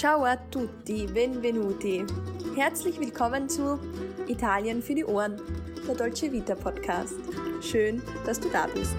Ciao a tutti, benvenuti. Herzlich willkommen zu Italien für die Ohren, der Dolce Vita Podcast. Schön, dass du da bist.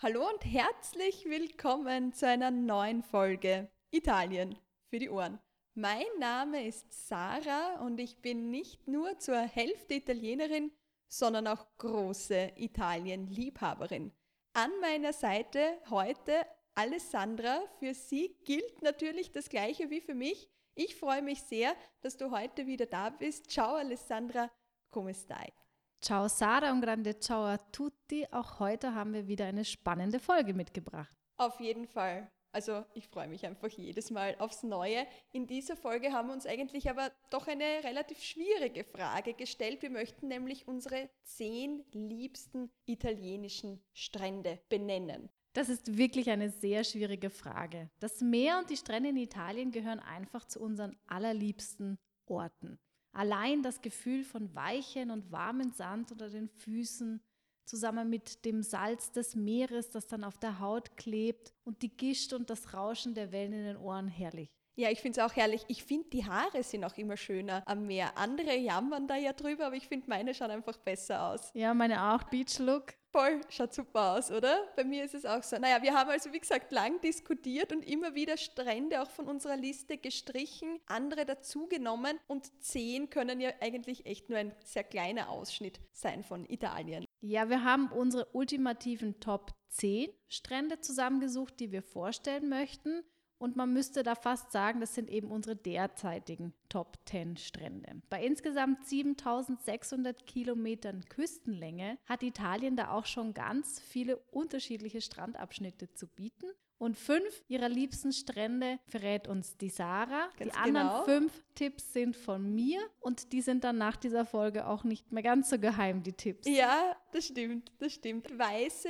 Hallo und herzlich willkommen zu einer neuen Folge Italien für die Ohren. Mein Name ist Sarah und ich bin nicht nur zur Hälfte Italienerin, sondern auch große Italien-Liebhaberin. An meiner Seite heute Alessandra. Für sie gilt natürlich das Gleiche wie für mich. Ich freue mich sehr, dass du heute wieder da bist. Ciao Alessandra, come stai? Ciao Sarah und grande ciao a tutti. Auch heute haben wir wieder eine spannende Folge mitgebracht. Auf jeden Fall. Also ich freue mich einfach jedes Mal aufs Neue. In dieser Folge haben wir uns eigentlich aber doch eine relativ schwierige Frage gestellt. Wir möchten nämlich unsere zehn liebsten italienischen Strände benennen. Das ist wirklich eine sehr schwierige Frage. Das Meer und die Strände in Italien gehören einfach zu unseren allerliebsten Orten. Allein das Gefühl von weichen und warmen Sand unter den Füßen, zusammen mit dem Salz des Meeres, das dann auf der Haut klebt und die Gischt und das Rauschen der Wellen in den Ohren herrlich. Ja, ich finde es auch herrlich. Ich finde, die Haare sind auch immer schöner am Meer. Andere jammern da ja drüber, aber ich finde, meine schauen einfach besser aus. Ja, meine auch. Beach Look. Voll, schaut super aus, oder? Bei mir ist es auch so. Naja, wir haben also, wie gesagt, lang diskutiert und immer wieder Strände auch von unserer Liste gestrichen, andere dazugenommen und zehn können ja eigentlich echt nur ein sehr kleiner Ausschnitt sein von Italien. Ja, wir haben unsere ultimativen Top 10 Strände zusammengesucht, die wir vorstellen möchten. Und man müsste da fast sagen, das sind eben unsere derzeitigen Top 10 Strände. Bei insgesamt 7600 Kilometern Küstenlänge hat Italien da auch schon ganz viele unterschiedliche Strandabschnitte zu bieten. Und fünf ihrer liebsten Strände verrät uns die Sarah. Ganz die anderen genau. fünf Tipps sind von mir und die sind dann nach dieser Folge auch nicht mehr ganz so geheim, die Tipps. Ja, das stimmt, das stimmt. Weiße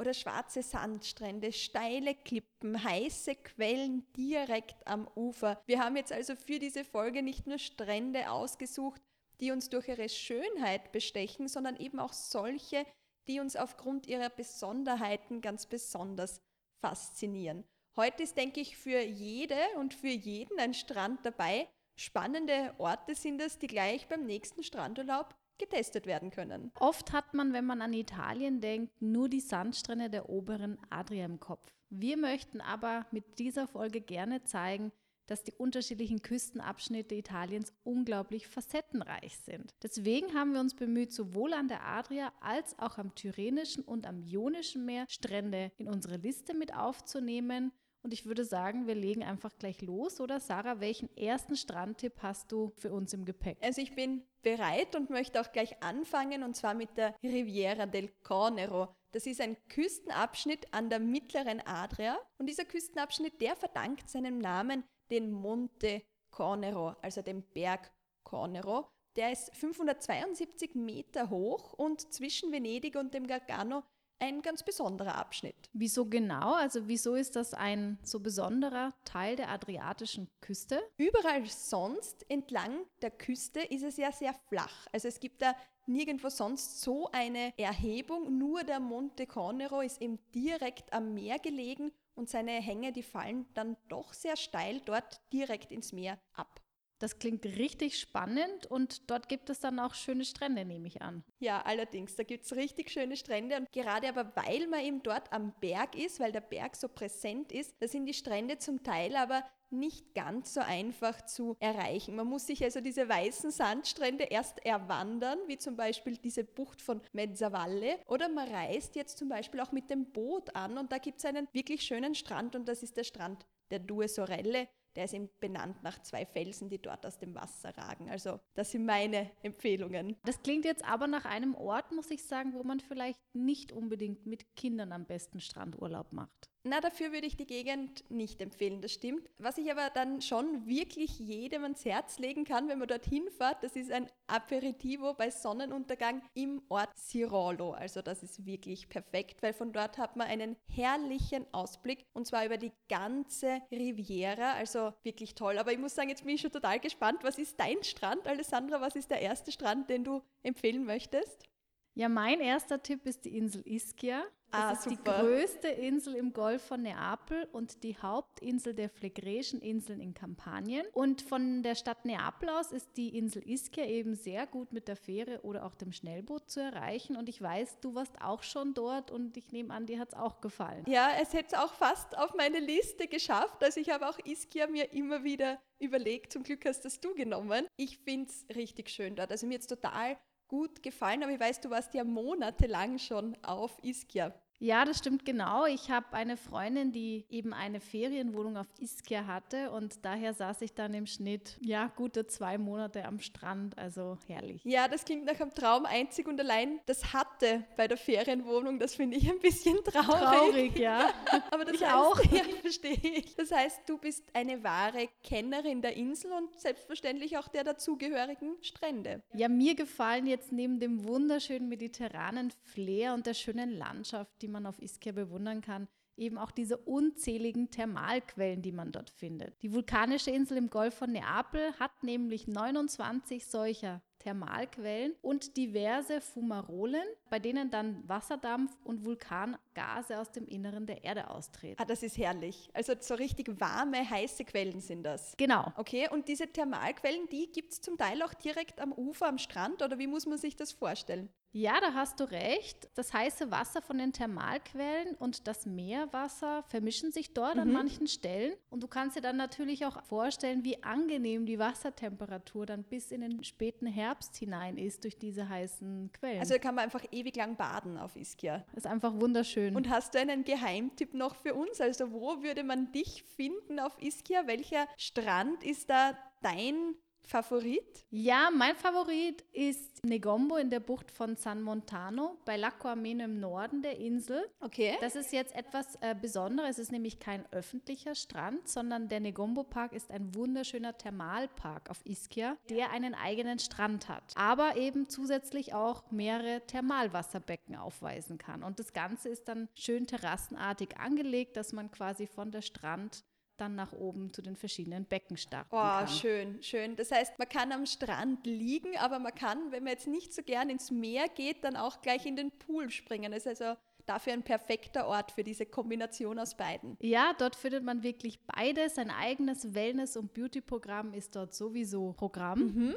oder schwarze Sandstrände, steile Klippen, heiße Quellen direkt am Ufer. Wir haben jetzt also für diese Folge nicht nur Strände ausgesucht, die uns durch ihre Schönheit bestechen, sondern eben auch solche, die uns aufgrund ihrer Besonderheiten ganz besonders faszinieren. Heute ist, denke ich, für jede und für jeden ein Strand dabei. Spannende Orte sind es, die gleich beim nächsten Strandurlaub getestet werden können. Oft hat man, wenn man an Italien denkt, nur die Sandstrände der oberen Adria im Kopf. Wir möchten aber mit dieser Folge gerne zeigen, dass die unterschiedlichen Küstenabschnitte Italiens unglaublich facettenreich sind. Deswegen haben wir uns bemüht, sowohl an der Adria als auch am Tyrrhenischen und am Ionischen Meer Strände in unsere Liste mit aufzunehmen und ich würde sagen, wir legen einfach gleich los, oder Sarah, welchen ersten Strandtipp hast du für uns im Gepäck? Also ich bin bereit und möchte auch gleich anfangen, und zwar mit der Riviera del Cornero. Das ist ein Küstenabschnitt an der mittleren Adria. Und dieser Küstenabschnitt, der verdankt seinem Namen den Monte Cornero, also dem Berg Cornero. Der ist 572 Meter hoch und zwischen Venedig und dem Gargano ein ganz besonderer Abschnitt. Wieso genau? Also wieso ist das ein so besonderer Teil der adriatischen Küste? Überall sonst entlang der Küste ist es ja sehr flach. Also es gibt da nirgendwo sonst so eine Erhebung. Nur der Monte Cornero ist eben direkt am Meer gelegen und seine Hänge, die fallen dann doch sehr steil dort direkt ins Meer ab. Das klingt richtig spannend und dort gibt es dann auch schöne Strände, nehme ich an. Ja, allerdings, da gibt es richtig schöne Strände und gerade aber weil man eben dort am Berg ist, weil der Berg so präsent ist, da sind die Strände zum Teil aber nicht ganz so einfach zu erreichen. Man muss sich also diese weißen Sandstrände erst erwandern, wie zum Beispiel diese Bucht von Mezzavalle, oder man reist jetzt zum Beispiel auch mit dem Boot an und da gibt es einen wirklich schönen Strand und das ist der Strand der Due Sorelle. Der ist eben benannt nach zwei Felsen, die dort aus dem Wasser ragen. Also das sind meine Empfehlungen. Das klingt jetzt aber nach einem Ort, muss ich sagen, wo man vielleicht nicht unbedingt mit Kindern am besten Strandurlaub macht. Na, dafür würde ich die Gegend nicht empfehlen, das stimmt. Was ich aber dann schon wirklich jedem ans Herz legen kann, wenn man dorthin fährt, das ist ein Aperitivo bei Sonnenuntergang im Ort Sirolo. Also das ist wirklich perfekt, weil von dort hat man einen herrlichen Ausblick und zwar über die ganze Riviera. Also wirklich toll. Aber ich muss sagen, jetzt bin ich schon total gespannt. Was ist dein Strand, Alessandra? Was ist der erste Strand, den du empfehlen möchtest? Ja, mein erster Tipp ist die Insel Ischia. Das Ah, ist super. die größte Insel im Golf von Neapel und die Hauptinsel der Phlegräischen Inseln in Kampanien. Und von der Stadt Neapel aus ist die Insel Ischia eben sehr gut mit der Fähre oder auch dem Schnellboot zu erreichen. Und ich weiß, du warst auch schon dort und ich nehme an, dir hat es auch gefallen. Ja, es hätte es auch fast auf meine Liste geschafft. Also ich habe auch Ischia mir immer wieder überlegt. Zum Glück hast das du genommen. Ich finde es richtig schön dort. Also mir es total gut gefallen, aber ich weiß, du warst ja monatelang schon auf Ischia. Ja, das stimmt genau. Ich habe eine Freundin, die eben eine Ferienwohnung auf Ischia hatte und daher saß ich dann im Schnitt, ja, gute zwei Monate am Strand. Also herrlich. Ja, das klingt nach einem Traum einzig und allein. Das hatte bei der Ferienwohnung, das finde ich ein bisschen traurig. Traurig, ja. Aber das Ich heißt, auch. Ja, verstehe ich. Das heißt, du bist eine wahre Kennerin der Insel und selbstverständlich auch der dazugehörigen Strände. Ja, mir gefallen jetzt neben dem wunderschönen mediterranen Flair und der schönen Landschaft, die man auf Ischia bewundern kann, eben auch diese unzähligen Thermalquellen, die man dort findet. Die vulkanische Insel im Golf von Neapel hat nämlich 29 solcher Thermalquellen und diverse Fumarolen, bei denen dann Wasserdampf und Vulkangase aus dem Inneren der Erde austreten. Ah, das ist herrlich. Also so richtig warme, heiße Quellen sind das. Genau. Okay, und diese Thermalquellen, die gibt es zum Teil auch direkt am Ufer, am Strand oder wie muss man sich das vorstellen? Ja, da hast du recht. Das heiße Wasser von den Thermalquellen und das Meerwasser vermischen sich dort an manchen Stellen. Und du kannst dir dann natürlich auch vorstellen, wie angenehm die Wassertemperatur dann bis in den späten Herbst hinein ist durch diese heißen Quellen. Also da kann man einfach ewig lang baden auf Ischia. ist einfach wunderschön. Und hast du einen Geheimtipp noch für uns? Also wo würde man dich finden auf Ischia? Welcher Strand ist da dein Favorit? ja, mein Favorit ist Negombo in der Bucht von San Montano bei Lacco Ameno im Norden der Insel. Okay. Das ist jetzt etwas äh, Besonderes. Es ist nämlich kein öffentlicher Strand, sondern der Negombo Park ist ein wunderschöner Thermalpark auf Ischia, der einen eigenen Strand hat, aber eben zusätzlich auch mehrere Thermalwasserbecken aufweisen kann. Und das Ganze ist dann schön terrassenartig angelegt, dass man quasi von der Strand dann nach oben zu den verschiedenen Becken starten Oh, kann. schön, schön. Das heißt, man kann am Strand liegen, aber man kann, wenn man jetzt nicht so gern ins Meer geht, dann auch gleich in den Pool springen. Das ist also dafür ein perfekter Ort für diese Kombination aus beiden. Ja, dort findet man wirklich beides. Ein eigenes Wellness- und Beauty-Programm ist dort sowieso Programm.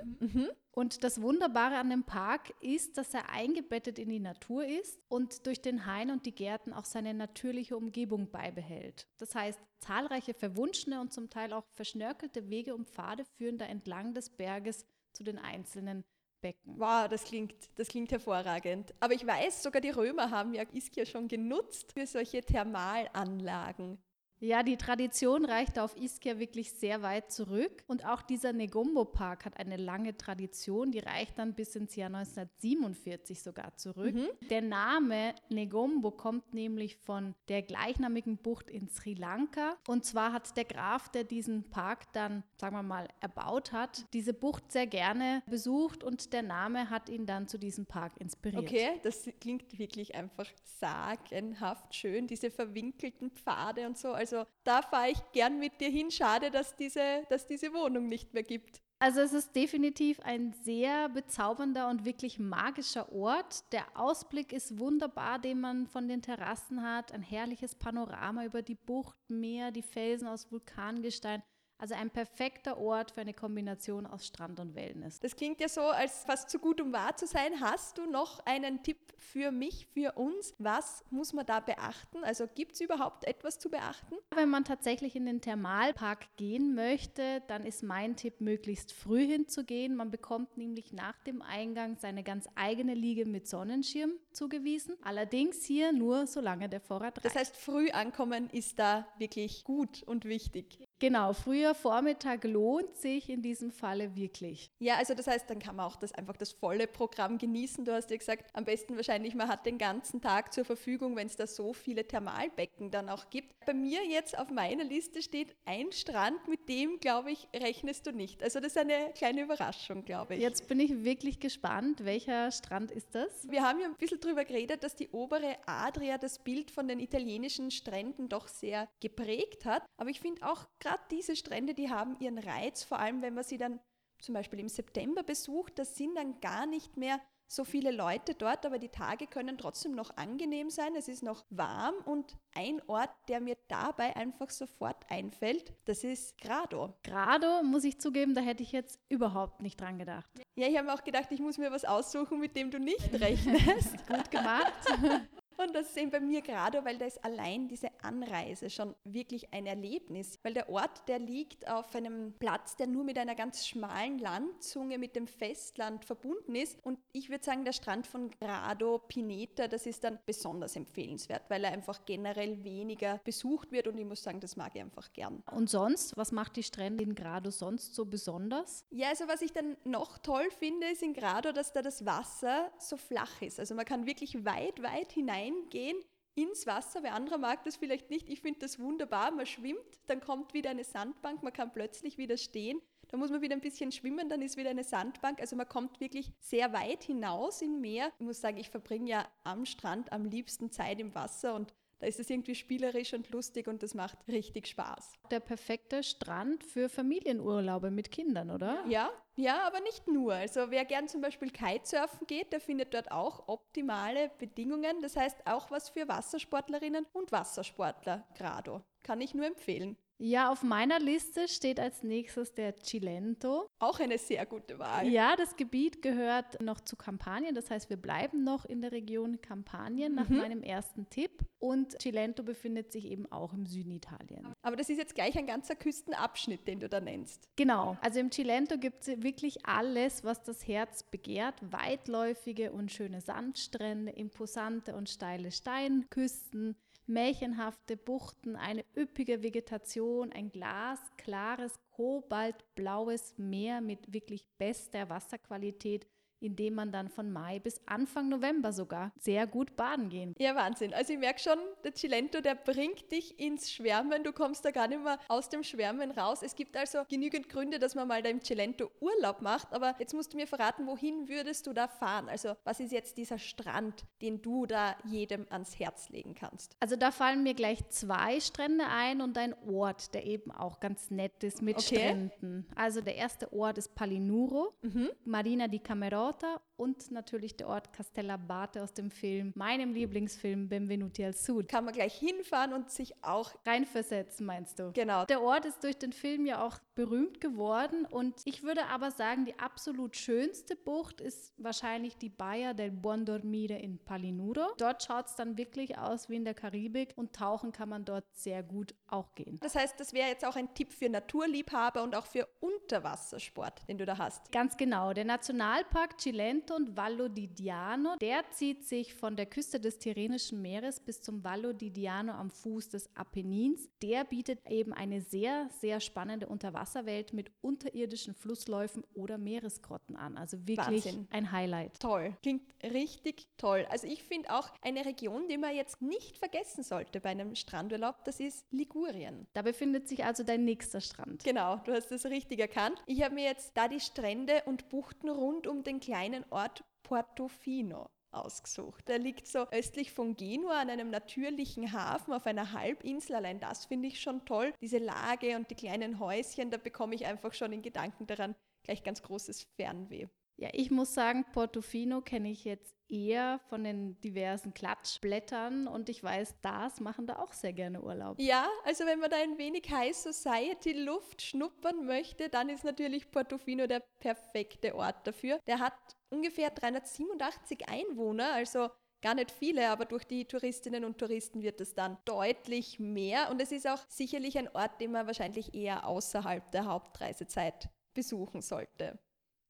Und das Wunderbare an dem Park ist, dass er eingebettet in die Natur ist und durch den Hain und die Gärten auch seine natürliche Umgebung beibehält. Das heißt, zahlreiche verwunschene und zum Teil auch verschnörkelte Wege und Pfade führen da entlang des Berges zu den einzelnen Becken. Wow, das klingt, das klingt hervorragend. Aber ich weiß, sogar die Römer haben ja Ischia schon genutzt für solche Thermalanlagen. Ja, die Tradition reicht auf Ischia wirklich sehr weit zurück. Und auch dieser Negombo-Park hat eine lange Tradition, die reicht dann bis ins Jahr 1947 sogar zurück. Der Name Negombo kommt nämlich von der gleichnamigen Bucht in Sri Lanka. Und zwar hat der Graf, der diesen Park dann, sagen wir mal, erbaut hat, diese Bucht sehr gerne besucht und der Name hat ihn dann zu diesem Park inspiriert. Okay, das klingt wirklich einfach sagenhaft schön, diese verwinkelten Pfade und so. Also da fahre ich gern mit dir hin. Schade, dass diese, dass diese Wohnung nicht mehr gibt. Also es ist definitiv ein sehr bezaubernder und wirklich magischer Ort. Der Ausblick ist wunderbar, den man von den Terrassen hat. Ein herrliches Panorama über die Bucht, Meer, die Felsen aus Vulkangestein. Also ein perfekter Ort für eine Kombination aus Strand und Wellness. Das klingt ja so, als fast zu gut, um wahr zu sein. Hast du noch einen Tipp für mich, für uns? Was muss man da beachten? Also gibt es überhaupt etwas zu beachten? Wenn man tatsächlich in den Thermalpark gehen möchte, dann ist mein Tipp, möglichst früh hinzugehen. Man bekommt nämlich nach dem Eingang seine ganz eigene Liege mit Sonnenschirm zugewiesen. Allerdings hier nur, solange der Vorrat reicht. Das heißt, früh ankommen ist da wirklich gut und wichtig. Genau, früher Vormittag lohnt sich in diesem Falle wirklich. Ja, also das heißt, dann kann man auch das einfach das volle Programm genießen. Du hast ja gesagt, am besten wahrscheinlich, man hat den ganzen Tag zur Verfügung, wenn es da so viele Thermalbecken dann auch gibt. Bei mir jetzt auf meiner Liste steht ein Strand, mit dem, glaube ich, rechnest du nicht. Also das ist eine kleine Überraschung, glaube ich. Jetzt bin ich wirklich gespannt, welcher Strand ist das? Wir haben ja ein bisschen drüber geredet, dass die obere Adria das Bild von den italienischen Stränden doch sehr geprägt hat. Aber ich finde auch gerade diese Strände, die haben ihren Reiz, vor allem wenn man sie dann zum Beispiel im September besucht, das sind dann gar nicht mehr so viele Leute dort, aber die Tage können trotzdem noch angenehm sein. Es ist noch warm und ein Ort, der mir dabei einfach sofort einfällt, das ist Grado. Grado, muss ich zugeben, da hätte ich jetzt überhaupt nicht dran gedacht. Ja, ich habe mir auch gedacht, ich muss mir was aussuchen, mit dem du nicht rechnest. Gut gemacht. Und das ist eben bei mir gerade, weil da ist allein diese Anreise schon wirklich ein Erlebnis. Weil der Ort, der liegt auf einem Platz, der nur mit einer ganz schmalen Landzunge mit dem Festland verbunden ist. Und ich würde sagen, der Strand von Grado, Pineta, das ist dann besonders empfehlenswert, weil er einfach generell weniger besucht wird. Und ich muss sagen, das mag ich einfach gern. Und sonst, was macht die Strände in Grado sonst so besonders? Ja, also was ich dann noch toll finde, ist in Grado, dass da das Wasser so flach ist. Also man kann wirklich weit, weit hinein reingehen ins Wasser. Wer anderer mag das vielleicht nicht. Ich finde das wunderbar. Man schwimmt, dann kommt wieder eine Sandbank, man kann plötzlich wieder stehen. Da muss man wieder ein bisschen schwimmen, dann ist wieder eine Sandbank. Also man kommt wirklich sehr weit hinaus im Meer. Ich muss sagen, ich verbringe ja am Strand am liebsten Zeit im Wasser und da ist es irgendwie spielerisch und lustig und das macht richtig Spaß. Der perfekte Strand für Familienurlaube mit Kindern, oder? Ja, ja, aber nicht nur. Also wer gern zum Beispiel Kitesurfen geht, der findet dort auch optimale Bedingungen. Das heißt auch was für Wassersportlerinnen und Wassersportler, Grado. Kann ich nur empfehlen. Ja, auf meiner Liste steht als nächstes der Cilento. Auch eine sehr gute Wahl. Ja, das Gebiet gehört noch zu Kampanien. Das heißt, wir bleiben noch in der Region Kampanien nach mhm. meinem ersten Tipp. Und Cilento befindet sich eben auch im Süden Italien. Aber das ist jetzt gleich ein ganzer Küstenabschnitt, den du da nennst. Genau. Also im Cilento gibt es wirklich alles, was das Herz begehrt. Weitläufige und schöne Sandstrände, imposante und steile Steinküsten, märchenhafte Buchten, eine üppige Vegetation, ein glasklares, kobaltblaues Meer mit wirklich bester Wasserqualität in dem man dann von Mai bis Anfang November sogar sehr gut baden gehen. Ja, Wahnsinn. Also ich merke schon, der Cilento, der bringt dich ins Schwärmen. Du kommst da gar nicht mehr aus dem Schwärmen raus. Es gibt also genügend Gründe, dass man mal da im Cilento Urlaub macht. Aber jetzt musst du mir verraten, wohin würdest du da fahren? Also was ist jetzt dieser Strand, den du da jedem ans Herz legen kannst? Also da fallen mir gleich zwei Strände ein und ein Ort, der eben auch ganz nett ist mit okay. Stränden. Also der erste Ort ist Palinuro, mhm. Marina di Camerota Porta und natürlich der Ort Castellabate aus dem Film, meinem Lieblingsfilm Benvenuti al Sud. Kann man gleich hinfahren und sich auch reinversetzen, meinst du? Genau. Der Ort ist durch den Film ja auch berühmt geworden und ich würde aber sagen, die absolut schönste Bucht ist wahrscheinlich die Baia del Buon Dormire in Palinuro. Dort schaut es dann wirklich aus wie in der Karibik und tauchen kann man dort sehr gut auch gehen. Das heißt, das wäre jetzt auch ein Tipp für Naturliebhaber und auch für Unterwassersport, den du da hast. Ganz genau. Der Nationalpark Cilento und Vallo di Diano, der zieht sich von der Küste des Tyrrhenischen Meeres bis zum Vallo di Diano am Fuß des Apennins. Der bietet eben eine sehr, sehr spannende Unterwasserwelt mit unterirdischen Flussläufen oder Meeresgrotten an. Also wirklich Wahnsinn. ein Highlight. Toll. Klingt richtig toll. Also ich finde auch eine Region, die man jetzt nicht vergessen sollte bei einem Strandurlaub, das ist Ligurien. Da befindet sich also dein nächster Strand. Genau, du hast das richtig erkannt. Ich habe mir jetzt da die Strände und Buchten rund um den kleinen Ort Portofino ausgesucht. Der liegt so östlich von Genua an einem natürlichen Hafen auf einer Halbinsel. Allein das finde ich schon toll. Diese Lage und die kleinen Häuschen, da bekomme ich einfach schon in Gedanken daran gleich ganz großes Fernweh. Ja, ich muss sagen, Portofino kenne ich jetzt eher von den diversen Klatschblättern und ich weiß, Stars machen da auch sehr gerne Urlaub. Ja, also wenn man da ein wenig High Society Luft schnuppern möchte, dann ist natürlich Portofino der perfekte Ort dafür. Der hat ungefähr 387 Einwohner, also gar nicht viele, aber durch die Touristinnen und Touristen wird es dann deutlich mehr und es ist auch sicherlich ein Ort, den man wahrscheinlich eher außerhalb der Hauptreisezeit besuchen sollte.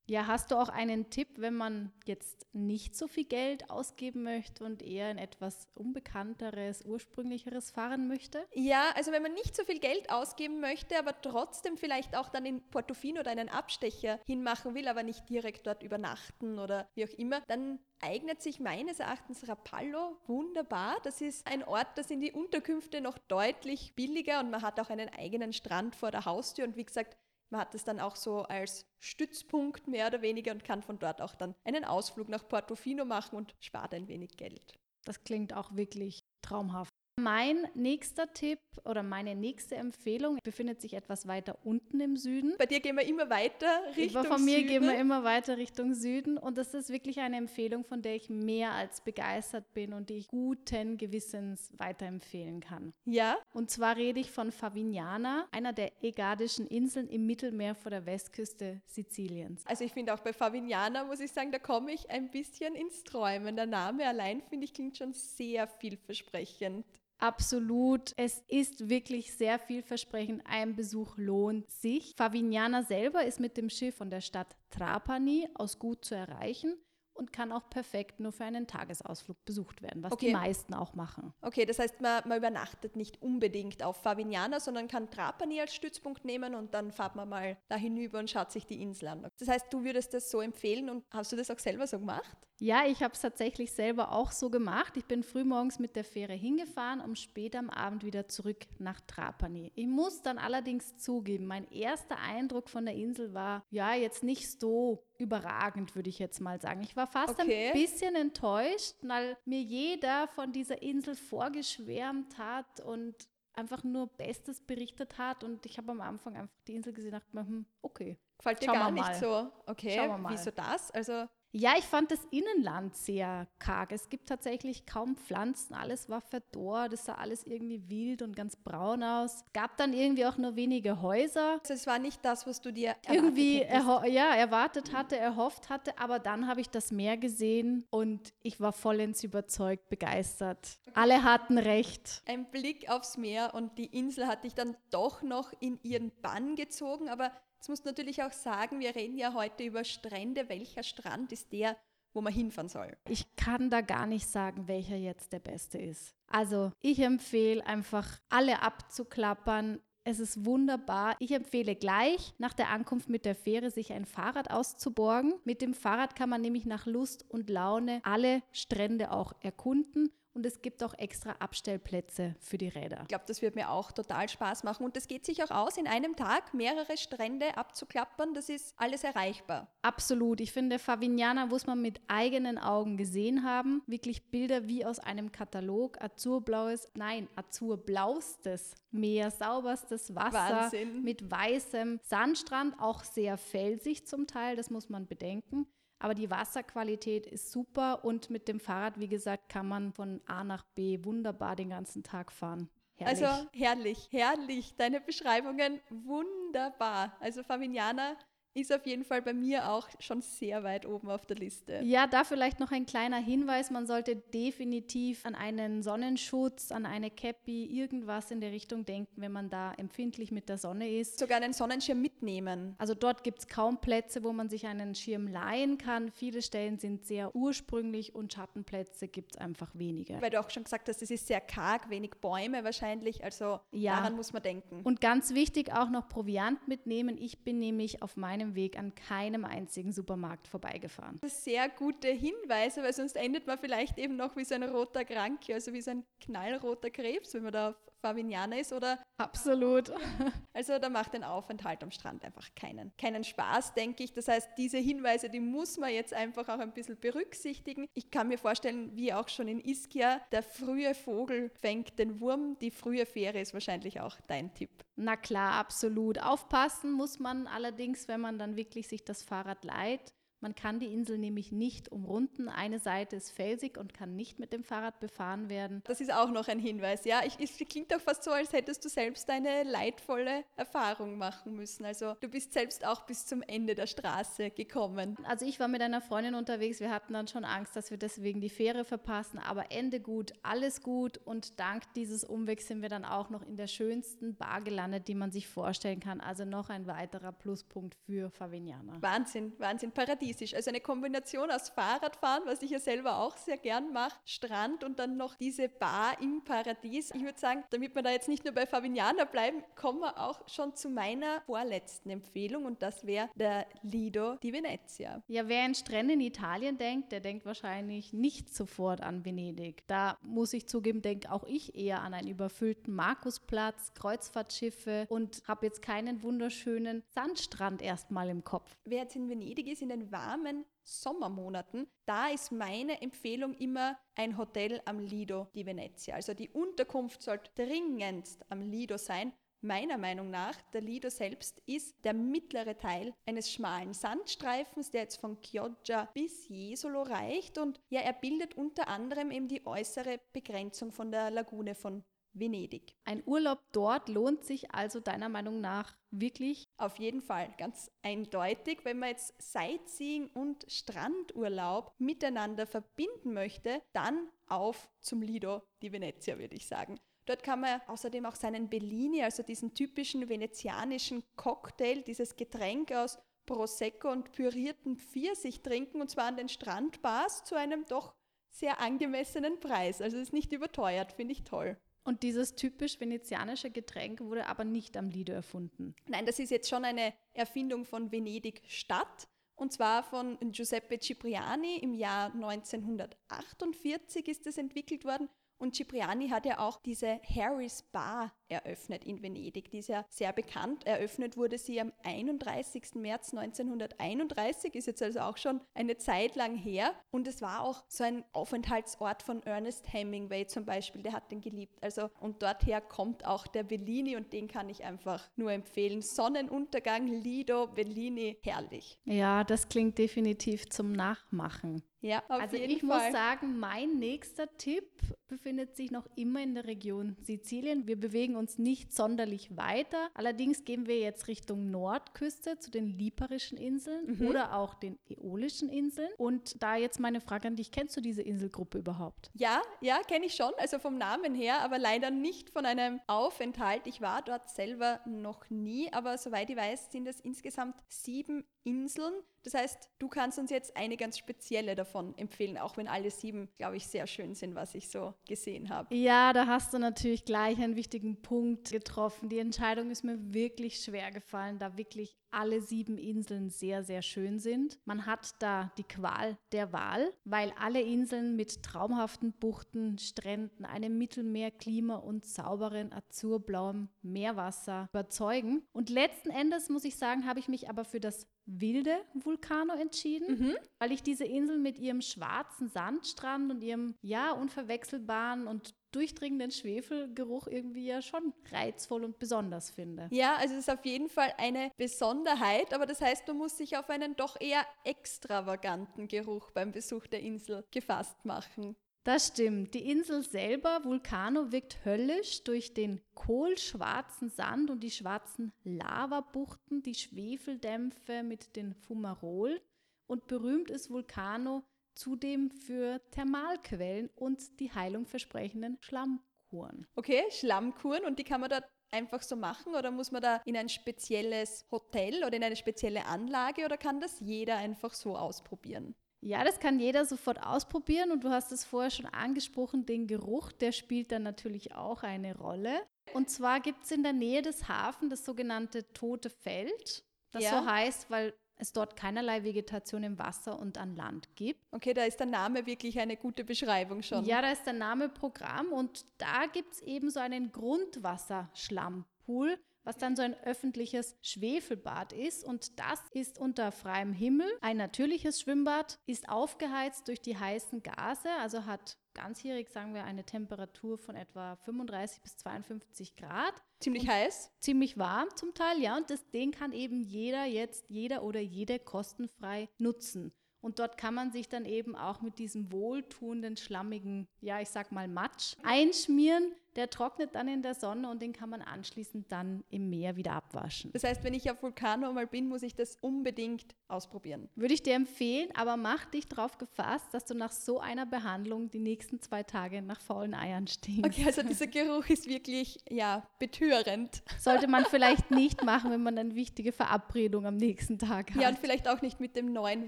Ja, hast du auch einen Tipp, wenn man jetzt nicht so viel Geld ausgeben möchte und eher in etwas unbekannteres, ursprünglicheres fahren möchte? Ja, also wenn man nicht so viel Geld ausgeben möchte, aber trotzdem vielleicht auch dann in Portofino oder einen Abstecher hinmachen will, aber nicht direkt dort übernachten oder wie auch immer, dann eignet sich meines Erachtens Rapallo wunderbar. Das ist ein Ort, da sind die Unterkünfte noch deutlich billiger und man hat auch einen eigenen Strand vor der Haustür und wie gesagt, man hat es dann auch so als Stützpunkt mehr oder weniger und kann von dort auch dann einen Ausflug nach Portofino machen und spart ein wenig Geld. Das klingt auch wirklich traumhaft. Mein nächster Tipp oder meine nächste Empfehlung befindet sich etwas weiter unten im Süden. Bei dir gehen wir immer weiter Richtung Von mir Süden. gehen wir immer weiter Richtung Süden und das ist wirklich eine Empfehlung, von der ich mehr als begeistert bin und die ich guten Gewissens weiterempfehlen kann. Ja, Und zwar rede ich von Favignana, einer der Ägadischen Inseln im Mittelmeer vor der Westküste Siziliens. also ich finde auch bei Favignana, muss ich sagen, da komme ich ein bisschen ins Träumen. Der Name allein, finde ich, klingt schon sehr vielversprechend. Absolut. Es ist wirklich sehr vielversprechend. Ein Besuch lohnt sich. Favignana selber ist mit dem Schiff von der Stadt Trapani aus gut zu erreichen und kann auch perfekt nur für einen Tagesausflug besucht werden, was Okay. die meisten auch machen. Okay, das heißt, man, man übernachtet nicht unbedingt auf Favignana, sondern kann Trapani als Stützpunkt nehmen und dann fahrt man mal da hinüber und schaut sich die Insel an. Das heißt, du würdest das so empfehlen und hast du das auch selber so gemacht? Ja, ich habe es tatsächlich selber auch so gemacht. Ich bin frühmorgens mit der Fähre hingefahren, um später am Abend wieder zurück nach Trapani. Ich muss dann allerdings zugeben, mein erster Eindruck von der Insel war ja jetzt nicht so überragend, würde ich jetzt mal sagen. Ich war fast Okay. ein bisschen enttäuscht, weil mir jeder von dieser Insel vorgeschwärmt hat und einfach nur Bestes berichtet hat und ich habe am Anfang einfach die Insel gesehen und dachte mir, hm, okay. Gefällt dir Schauen gar nicht so? Okay, Schauen wir mal. wieso das? Also Ja, ich fand das Innenland sehr karg. Es gibt tatsächlich kaum Pflanzen, alles war verdorrt, es sah alles irgendwie wild und ganz braun aus. Es gab dann irgendwie auch nur wenige Häuser. Also es war nicht das, was du dir Irgendwie erho ja, erwartet hatte, erhofft hatte, aber dann habe ich das Meer gesehen und ich war vollends überzeugt, begeistert. Alle hatten recht. Ein Blick aufs Meer und die Insel hat dich dann doch noch in ihren Bann gezogen. Aber jetzt musst du natürlich auch sagen, wir reden ja heute über Strände. Welcher Strand ist der, wo man hinfahren soll? Ich kann da gar nicht sagen, welcher jetzt der beste ist. Also, ich empfehle einfach, alle abzuklappern. Es ist wunderbar. Ich empfehle gleich nach der Ankunft mit der Fähre sich ein Fahrrad auszuborgen. Mit dem Fahrrad kann man nämlich nach Lust und Laune alle Strände auch erkunden und es gibt auch extra Abstellplätze für die Räder. Ich glaube, das wird mir auch total Spaß machen. Und das geht sich auch aus, in einem Tag mehrere Strände abzuklappern. Das ist alles erreichbar. Absolut. Ich finde, Favignana muss man mit eigenen Augen gesehen haben. Wirklich Bilder wie aus einem Katalog. Azurblaues, nein, azurblauestes Meer, sauberstes Wasser Wahnsinn. mit weißem Sandstrand, auch sehr felsig zum Teil, das muss man bedenken. Aber die Wasserqualität ist super und mit dem Fahrrad, wie gesagt, kann man von A nach B wunderbar den ganzen Tag fahren. Herrlich. Also herrlich, herrlich. Deine Beschreibungen wunderbar. Also Favignana ist auf jeden Fall bei mir auch schon sehr weit oben auf der Liste. Ja, da vielleicht noch ein kleiner Hinweis. Man sollte definitiv an einen Sonnenschutz, an eine Cappy, irgendwas in der Richtung denken, wenn man da empfindlich mit der Sonne ist. Sogar einen Sonnenschirm mitnehmen. Also dort gibt es kaum Plätze, wo man sich einen Schirm leihen kann. Viele Stellen sind sehr ursprünglich und Schattenplätze gibt es einfach wenige. Weil du auch schon gesagt hast, es ist sehr karg, wenig Bäume wahrscheinlich. Also Ja. daran muss man denken. Und ganz wichtig auch noch Proviant mitnehmen. Ich bin nämlich auf meinem Weg an keinem einzigen Supermarkt vorbeigefahren. sehr gute Hinweise, weil sonst endet man vielleicht eben noch wie so ein roter Kranke, also wie so ein knallroter Krebs, wenn man da auf Favignana ist. Oder Absolut. also da macht ein Aufenthalt am Strand einfach keinen, keinen Spaß, denke ich. Das heißt, diese Hinweise, die muss man jetzt einfach auch ein bisschen berücksichtigen. Ich kann mir vorstellen, wie auch schon in Ischia, der frühe Vogel fängt den Wurm. Die frühe Fähre ist wahrscheinlich auch dein Tipp. Na klar, absolut. Aufpassen muss man allerdings, wenn man dann wirklich sich das Fahrrad leiht. Man kann die Insel nämlich nicht umrunden. Eine Seite ist felsig und kann nicht mit dem Fahrrad befahren werden. Das ist auch noch ein Hinweis. Ja, ich, es klingt doch fast so, als hättest du selbst eine leidvolle Erfahrung machen müssen. Also du bist selbst auch bis zum Ende der Straße gekommen. Also ich war mit einer Freundin unterwegs. Wir hatten dann schon Angst, dass wir deswegen die Fähre verpassen. Aber Ende gut, alles gut. Und dank dieses Umwegs sind wir dann auch noch in der schönsten Bar gelandet, die man sich vorstellen kann. Also noch ein weiterer Pluspunkt für Favignana. Wahnsinn, Wahnsinn, paradiesisch. Also eine Kombination aus Fahrradfahren, was ich ja selber auch sehr gern mache, Strand und dann noch diese Bar im Paradies. Ich würde sagen, damit wir da jetzt nicht nur bei Favignana bleiben, kommen wir auch schon zu meiner vorletzten Empfehlung und das wäre der Lido di Venezia. Ja, wer an Strände in Italien denkt, der denkt wahrscheinlich nicht sofort an Venedig. Da muss ich zugeben, denke auch ich eher an einen überfüllten Markusplatz, Kreuzfahrtschiffe und habe jetzt keinen wunderschönen Sandstrand erstmal im Kopf. Wer jetzt in Venedig ist, in den warmen Sommermonaten, da ist meine Empfehlung immer ein Hotel am Lido di Venezia. Also die Unterkunft sollte dringendst am Lido sein. Meiner Meinung nach, der Lido selbst ist der mittlere Teil eines schmalen Sandstreifens, der jetzt von Chioggia bis Jesolo reicht und ja, er bildet unter anderem eben die äußere Begrenzung von der Lagune von Venedig. Ein Urlaub dort lohnt sich also deiner Meinung nach wirklich? Auf jeden Fall, ganz eindeutig. Wenn man jetzt Sightseeing und Strandurlaub miteinander verbinden möchte, dann auf zum Lido di Venezia, würde ich sagen. Dort kann man außerdem auch seinen Bellini, also diesen typischen venezianischen Cocktail, dieses Getränk aus Prosecco und pürierten Pfirsich trinken, und zwar an den Strandbars zu einem doch sehr angemessenen Preis. Also es ist nicht überteuert, finde ich toll. Und dieses typisch venezianische Getränk wurde aber nicht am Lido erfunden. Nein, das ist jetzt schon eine Erfindung von Venedig Stadt. Und zwar von Giuseppe Cipriani im Jahr 1948 ist es entwickelt worden und Cipriani hat ja auch diese Harry's Bar eröffnet in Venedig. Die ist ja sehr bekannt. Eröffnet wurde sie am 31. März 1931, ist jetzt also auch schon eine Zeit lang her. Und es war auch so ein Aufenthaltsort von Ernest Hemingway zum Beispiel, der hat den geliebt. Also, und dorther kommt auch der Bellini und den kann ich einfach nur empfehlen. Sonnenuntergang, Lido, Bellini, herrlich. Ja, das klingt definitiv zum Nachmachen. Ja, auf also jeden ich Fall. muss sagen, mein nächster Tipp befindet sich noch immer in der Region Sizilien. Wir bewegen uns nicht sonderlich weiter. Allerdings gehen wir jetzt Richtung Nordküste zu den Liparischen Inseln Mhm. oder auch den Äolischen Inseln. Und da jetzt meine Frage an dich, kennst du diese Inselgruppe überhaupt? Ja, ja, kenne ich schon, also vom Namen her, aber leider nicht von einem Aufenthalt. Ich war dort selber noch nie, aber soweit ich weiß, sind es insgesamt sieben Inseln. Das heißt, du kannst uns jetzt eine ganz spezielle davon empfehlen, auch wenn alle sieben, glaube ich, sehr schön sind, was ich so gesehen habe. Ja, da hast du natürlich gleich einen wichtigen Punkt getroffen. Die Entscheidung ist mir wirklich schwer gefallen, da wirklich alle sieben Inseln sehr, sehr schön sind. Man hat da die Qual der Wahl, weil alle Inseln mit traumhaften Buchten, Stränden, einem Mittelmeerklima und sauberen azurblauem Meerwasser überzeugen. Und letzten Endes muss ich sagen, habe ich mich aber für das wilde Vulcano entschieden, Mhm. weil ich diese Insel mit ihrem schwarzen Sandstrand und ihrem ja unverwechselbaren und durchdringenden Schwefelgeruch irgendwie ja schon reizvoll und besonders finde. Ja, also es ist auf jeden Fall eine Besonderheit, aber das heißt, man muss sich auf einen doch eher extravaganten Geruch beim Besuch der Insel gefasst machen. Das stimmt. Die Insel selber, Vulcano, wirkt höllisch durch den kohlschwarzen Sand und die schwarzen Lavabuchten, die Schwefeldämpfe mit den Fumarol. Und berühmt ist Vulcano zudem für Thermalquellen und die Heilung versprechenden Schlammkuren. Okay, Schlammkuren und die kann man dort einfach so machen oder muss man da in ein spezielles Hotel oder in eine spezielle Anlage oder kann das jeder einfach so ausprobieren? Ja, das kann jeder sofort ausprobieren und du hast es vorher schon angesprochen, den Geruch, der spielt dann natürlich auch eine Rolle. Und zwar gibt es in der Nähe des Hafens das sogenannte Tote Feld, das Ja. so heißt, weil es dort keinerlei Vegetation im Wasser und an Land gibt. Okay, da ist der Name wirklich eine gute Beschreibung schon. Ja, da ist der Name Programm und da gibt es eben so einen Grundwasserschlammpool, was dann so ein öffentliches Schwefelbad ist. Und das ist unter freiem Himmel ein natürliches Schwimmbad, ist aufgeheizt durch die heißen Gase, also hat ganzjährig, sagen wir, eine Temperatur von etwa 35 bis 52 Grad. Ziemlich heiß. Ziemlich warm zum Teil, ja. Und das, den kann eben jeder jetzt, jeder oder jede kostenfrei nutzen. Und dort kann man sich dann eben auch mit diesem wohltuenden, schlammigen, ja, ich sag mal Matsch einschmieren. Der trocknet dann in der Sonne und den kann man anschließend dann im Meer wieder abwaschen. Das heißt, wenn ich auf Vulcano mal bin, muss ich das unbedingt ausprobieren. Würde ich dir empfehlen, aber mach dich darauf gefasst, dass du nach so einer Behandlung die nächsten zwei Tage nach faulen Eiern stinkst. Okay, also dieser Geruch ist wirklich, ja, betörend. Sollte man vielleicht nicht machen, wenn man eine wichtige Verabredung am nächsten Tag hat. Ja, und vielleicht auch nicht mit dem neuen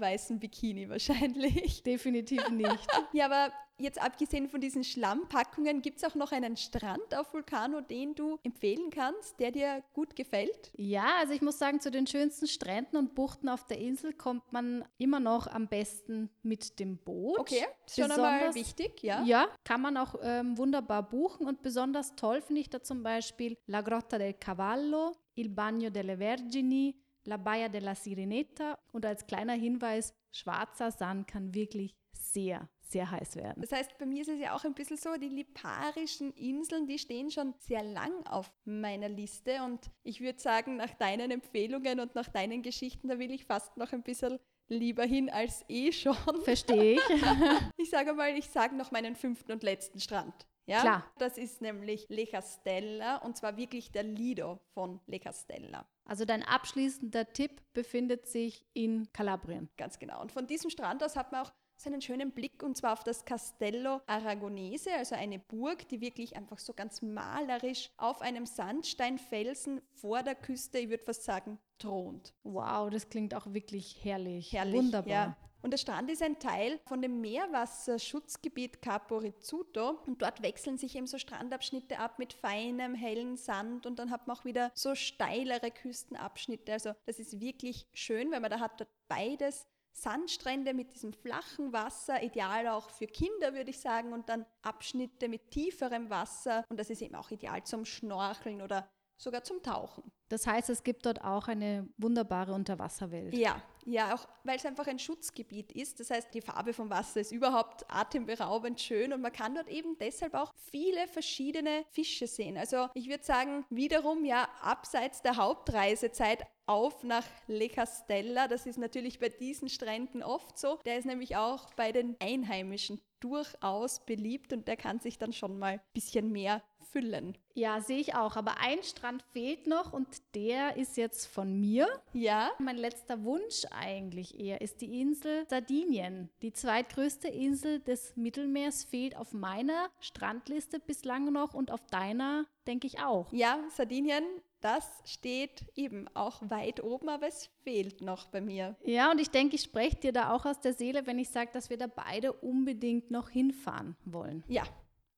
weißen Bikini wahrscheinlich. Definitiv nicht. Ja, aber jetzt abgesehen von diesen Schlammpackungen, gibt es auch noch einen Strand auf Vulcano, den du empfehlen kannst, der dir gut gefällt? Ja, also ich muss sagen, zu den schönsten Stränden und Buchten auf der Insel kommt man immer noch am besten mit dem Boot. Okay, schon einmal Besonders- wichtig, ja. Ja, kann man auch ähm, wunderbar buchen und besonders toll finde ich da zum Beispiel La Grotta del Cavallo, Il Bagno delle Vergini, La Baia della Sirenetta und als kleiner Hinweis, schwarzer Sand kann wirklich sehr, sehr heiß werden. Das heißt, bei mir ist es ja auch ein bisschen so, die liparischen Inseln, die stehen schon sehr lang auf meiner Liste und ich würde sagen, nach deinen Empfehlungen und nach deinen Geschichten, da will ich fast noch ein bisschen lieber hin als eh schon. Verstehe ich. ich sage mal, ich sage noch meinen fünften und letzten Strand. Ja? Klar. Das ist nämlich Le Castella und zwar wirklich der Lido von Le Castella. Also dein abschließender Tipp befindet sich in Kalabrien. Ganz genau. Und von diesem Strand aus hat man auch so einen schönen Blick und zwar auf das Castello Aragonese, also eine Burg, die wirklich einfach so ganz malerisch auf einem Sandsteinfelsen vor der Küste, ich würde fast sagen, thront. Wow, das klingt auch wirklich herrlich. Herrlich. Wunderbar. Ja. Und der Strand ist ein Teil von dem Meerwasserschutzgebiet Capo Rizzuto. Und dort wechseln sich eben so Strandabschnitte ab mit feinem, hellen Sand. Und dann hat man auch wieder so steilere Küstenabschnitte. Also das ist wirklich schön, weil man da hat dort beides. Sandstrände mit diesem flachen Wasser, ideal auch für Kinder, würde ich sagen, und dann Abschnitte mit tieferem Wasser. Und das ist eben auch ideal zum Schnorcheln oder sogar zum Tauchen. Das heißt, es gibt dort auch eine wunderbare Unterwasserwelt. Ja, ja, auch weil es einfach ein Schutzgebiet ist. Das heißt, die Farbe vom Wasser ist überhaupt atemberaubend schön und man kann dort eben deshalb auch viele verschiedene Fische sehen. Also ich würde sagen, wiederum ja abseits der Hauptreisezeit auf nach Le Castella. Das ist natürlich bei diesen Stränden oft so. Der ist nämlich auch bei den Einheimischen durchaus beliebt und der kann sich dann schon mal ein bisschen mehr füllen. Ja, sehe ich auch. Aber ein Strand fehlt noch und der ist jetzt von mir. Ja. Mein letzter Wunsch eigentlich eher ist die Insel Sardinien. Die zweitgrößte Insel des Mittelmeers fehlt auf meiner Strandliste bislang noch und auf deiner denke ich auch. Ja, Sardinien das steht eben auch weit oben, aber es fehlt noch bei mir. Ja, und ich denke, ich spreche dir da auch aus der Seele, wenn ich sage, dass wir da beide unbedingt noch hinfahren wollen. Ja,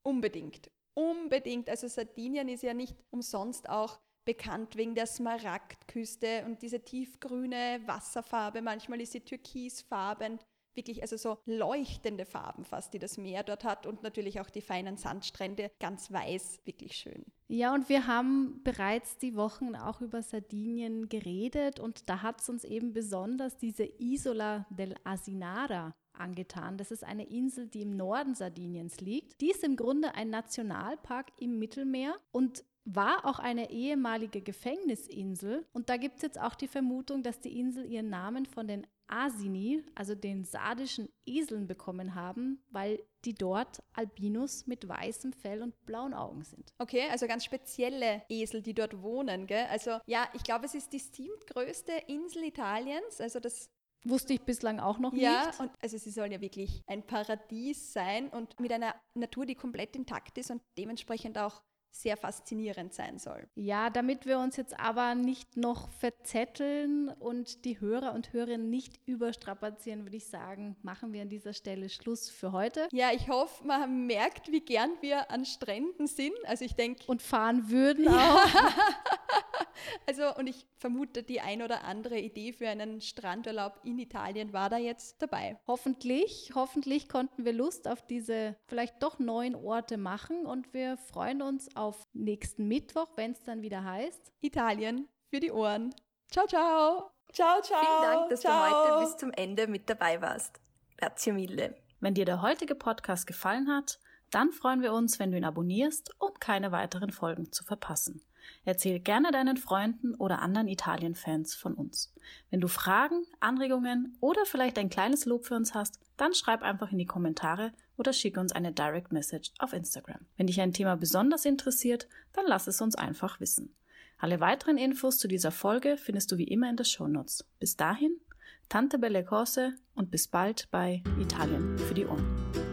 unbedingt. Unbedingt. Also Sardinien ist ja nicht umsonst auch bekannt wegen der Smaragdküste und diese tiefgrüne Wasserfarbe. Manchmal ist sie türkisfarben wirklich also so leuchtende Farben fast, die das Meer dort hat und natürlich auch die feinen Sandstrände ganz weiß, wirklich schön. Ja, und wir haben bereits die Wochen auch über Sardinien geredet und da hat es uns eben besonders diese Isola del Asinara angetan. Das ist eine Insel, die im Norden Sardiniens liegt. Die ist im Grunde ein Nationalpark im Mittelmeer und war auch eine ehemalige Gefängnisinsel. Und da gibt es jetzt auch die Vermutung, dass die Insel ihren Namen von den Asini, also den sardischen Eseln, bekommen haben, weil die dort Albinos mit weißem Fell und blauen Augen sind. Okay, also ganz spezielle Esel, die dort wohnen, gell? Also ja, ich glaube, es ist die siebtgrößte Insel Italiens, also das Wusste ich bislang auch noch ja, nicht. Ja, und also sie soll ja wirklich ein Paradies sein und mit einer Natur, die komplett intakt ist und dementsprechend auch sehr faszinierend sein soll. Ja, damit wir uns jetzt aber nicht noch verzetteln und die Hörer und Hörerinnen nicht überstrapazieren, würde ich sagen, machen wir an dieser Stelle Schluss für heute. Ja, ich hoffe, man merkt, wie gern wir an Stränden sind. Also ich denke. Und fahren würden auch. also, und ich vermute, die ein oder andere Idee für einen Strandurlaub in Italien war da jetzt dabei. Hoffentlich, hoffentlich konnten wir Lust auf diese vielleicht doch neuen Orte machen und wir freuen uns auf nächsten Mittwoch, wenn es dann wieder heißt. Italien für die Ohren. Ciao, ciao. Ciao, ciao. Vielen Dank, dass ciao. du heute bis zum Ende mit dabei warst. Grazie mille. Wenn dir der heutige Podcast gefallen hat, dann freuen wir uns, wenn du ihn abonnierst, um keine weiteren Folgen zu verpassen. Erzähl gerne deinen Freunden oder anderen Italien-Fans von uns. Wenn du Fragen, Anregungen oder vielleicht ein kleines Lob für uns hast, dann schreib einfach in die Kommentare oder schicke uns eine Direct Message auf Instagram. Wenn dich ein Thema besonders interessiert, dann lass es uns einfach wissen. Alle weiteren Infos zu dieser Folge findest du wie immer in den Shownotes. Bis dahin, Tante Belle Cose und bis bald bei Italien für die Ohren.